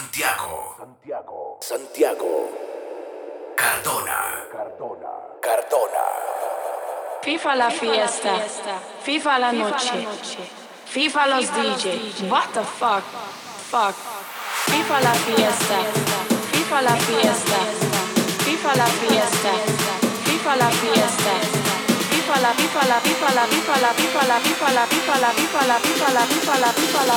Santiago. Santiago. Santiago. Cardona. Cardona. Cardona. FIFA la fiesta. FIFA la noche. FIFA los DJ. What the fuck? Fuck. FIFA la fiesta. FIFA la fiesta. FIFA la fiesta. FIFA la fiesta. FIFA la FIFA la FIFA la FIFA la FIFA la FIFA la FIFA la FIFA la FIFA la FIFA la FIFA la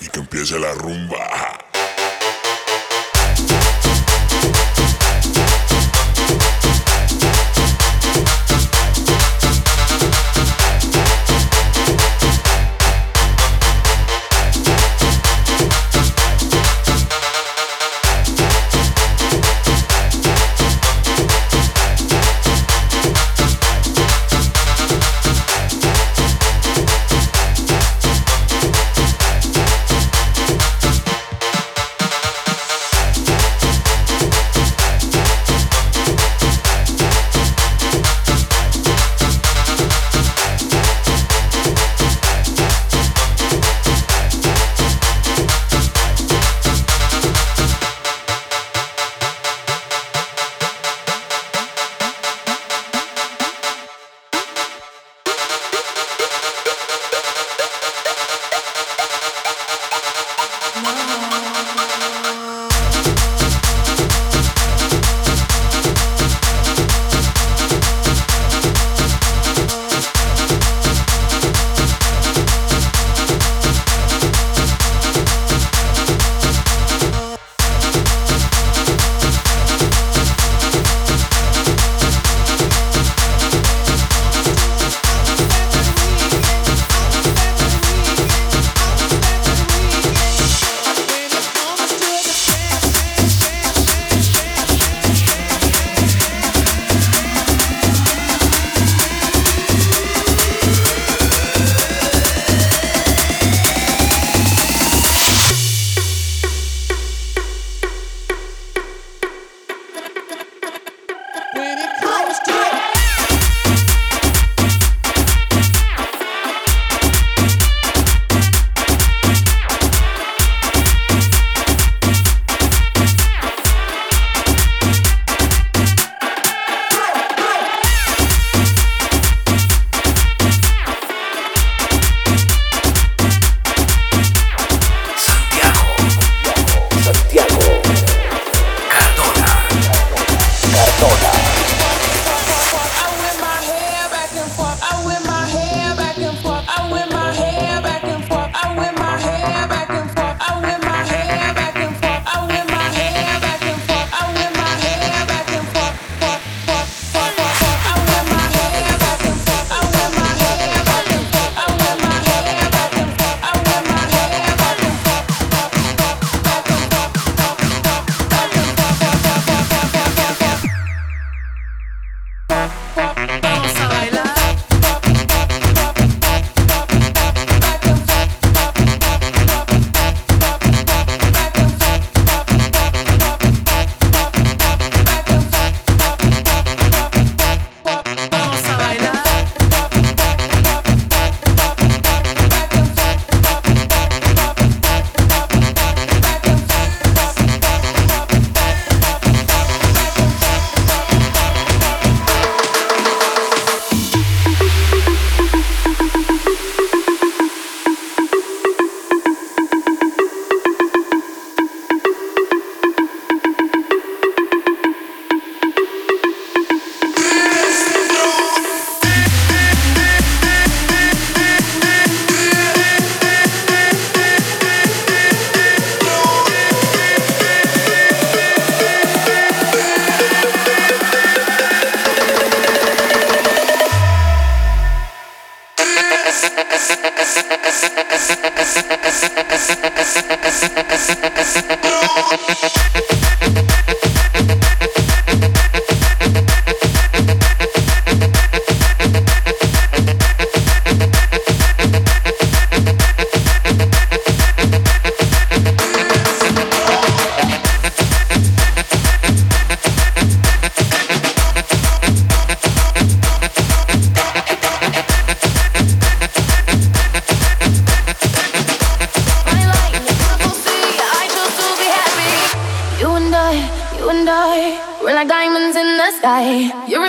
y que empiece la rumba.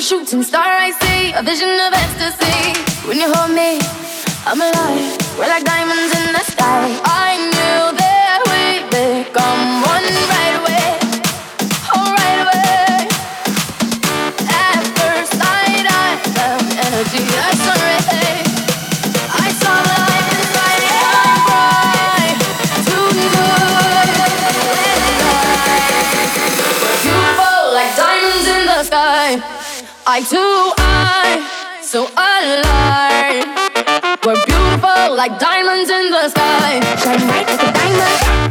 Shooting star I see. A vision of ecstasy. When you hold me, I'm alive. We're like diamonds in the sky. I knew Eye to eye, so alive. We're beautiful like diamonds in the sky. Shine bright like a diamond.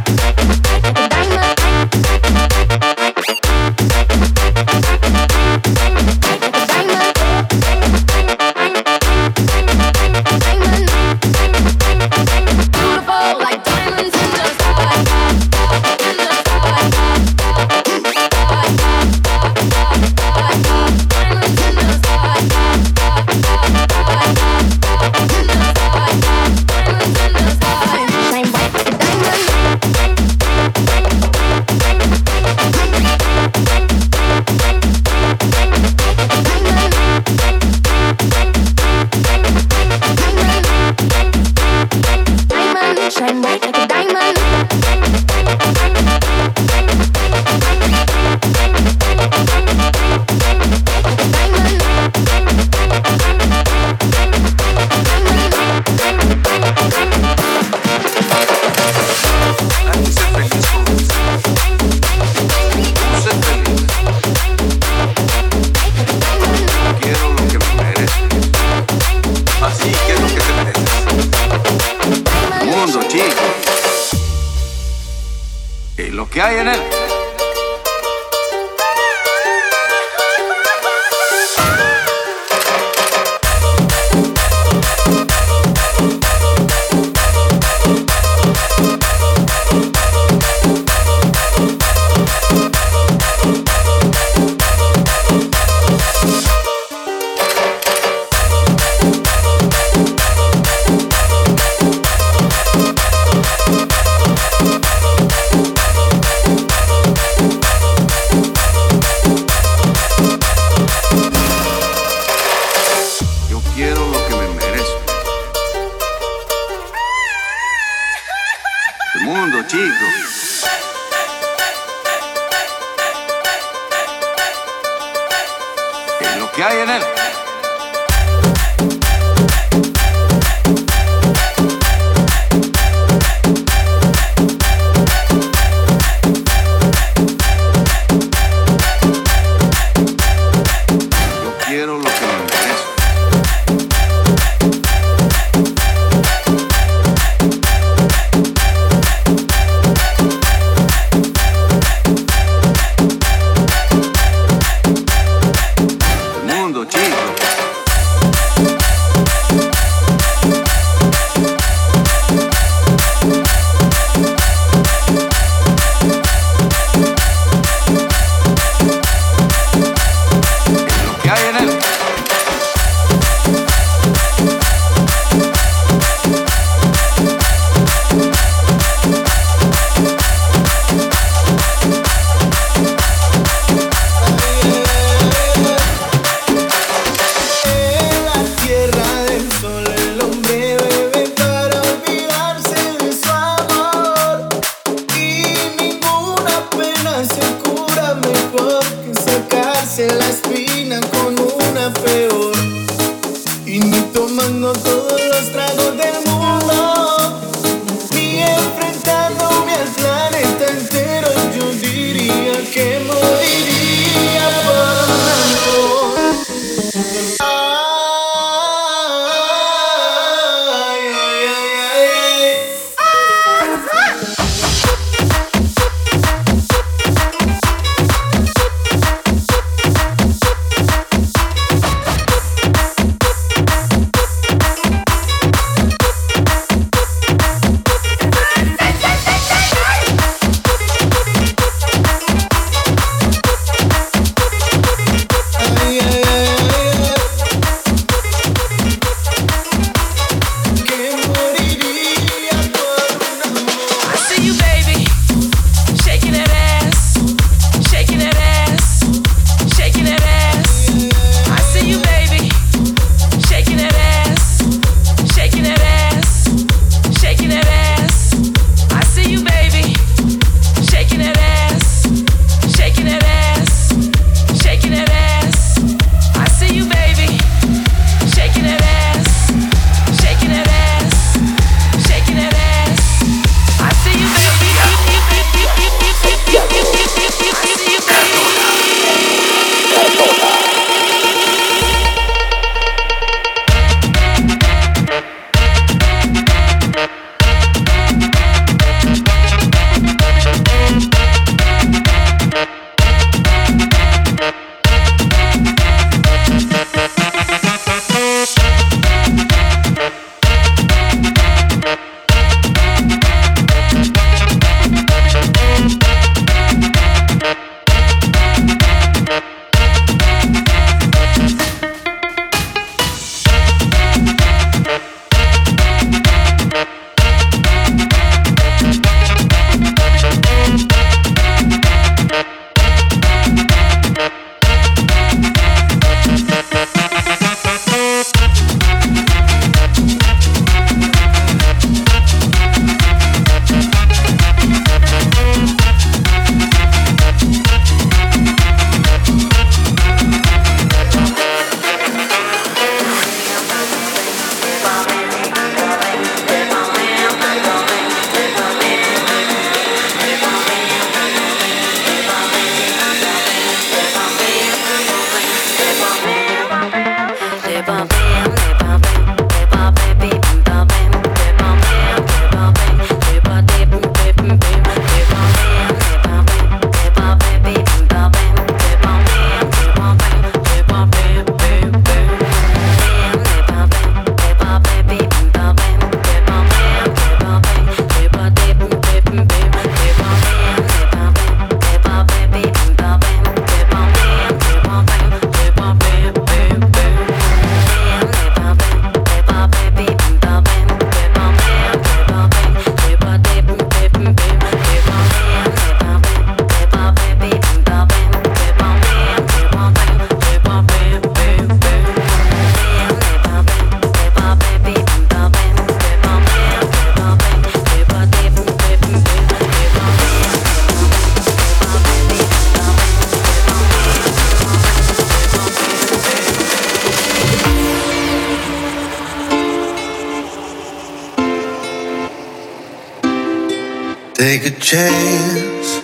Take a chance.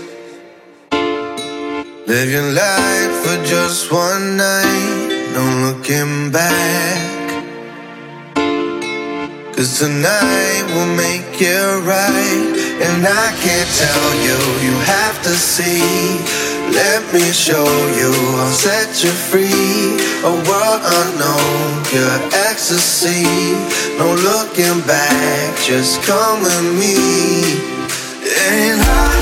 Live your life for just one night. No looking back. Cause tonight will make it right. And I can't tell you, you have to see. Let me show you, I'll set you free. A world unknown, pure ecstasy. No looking back, just come with me. And I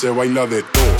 Se baila de todo.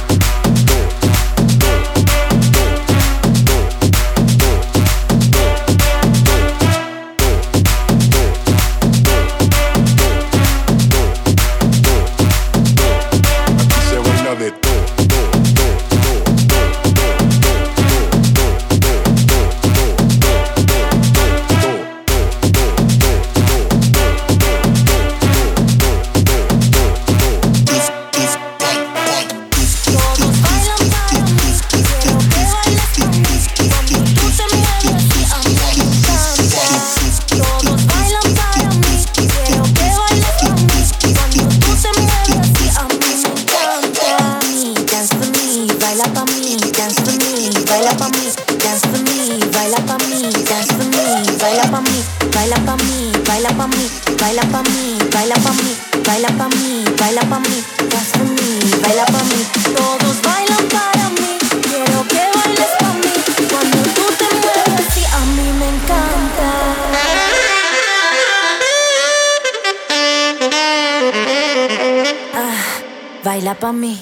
Pa' mí.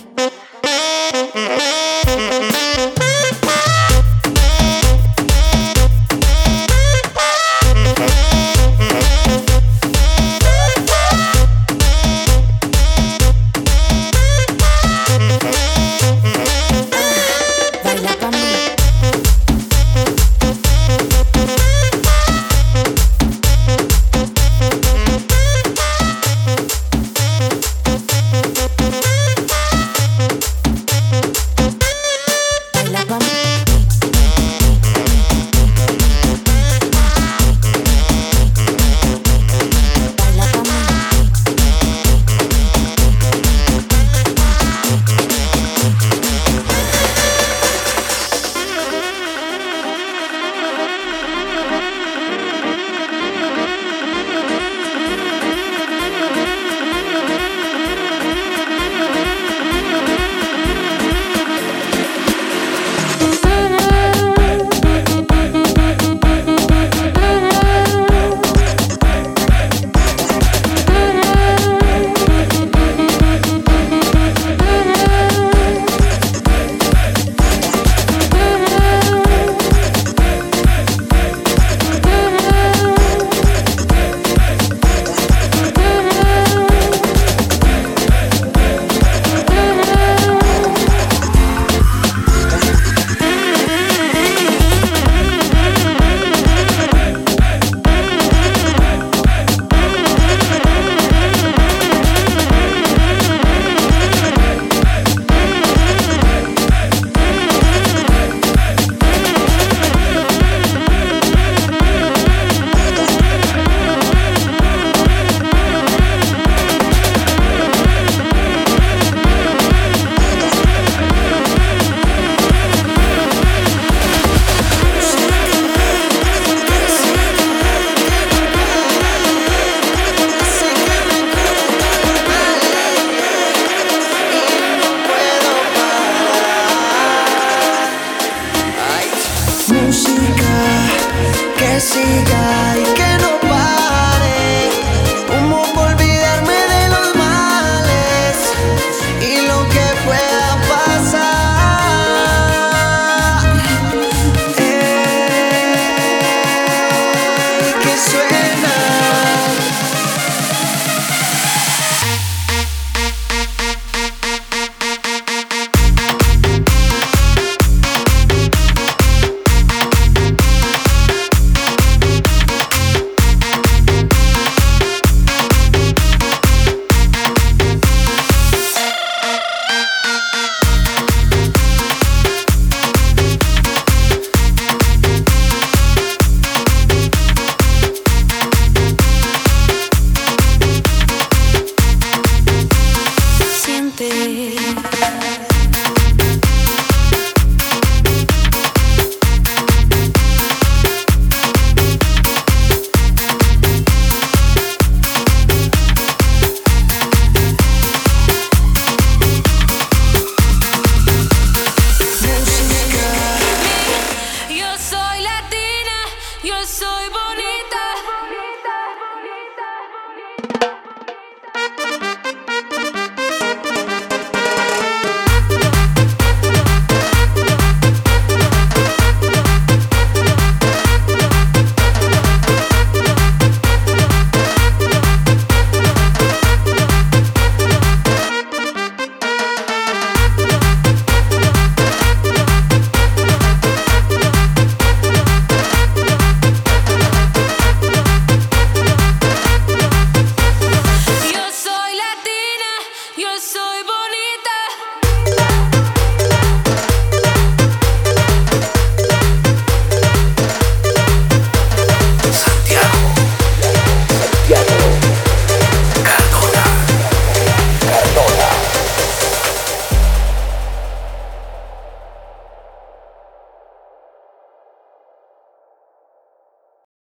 Que siga y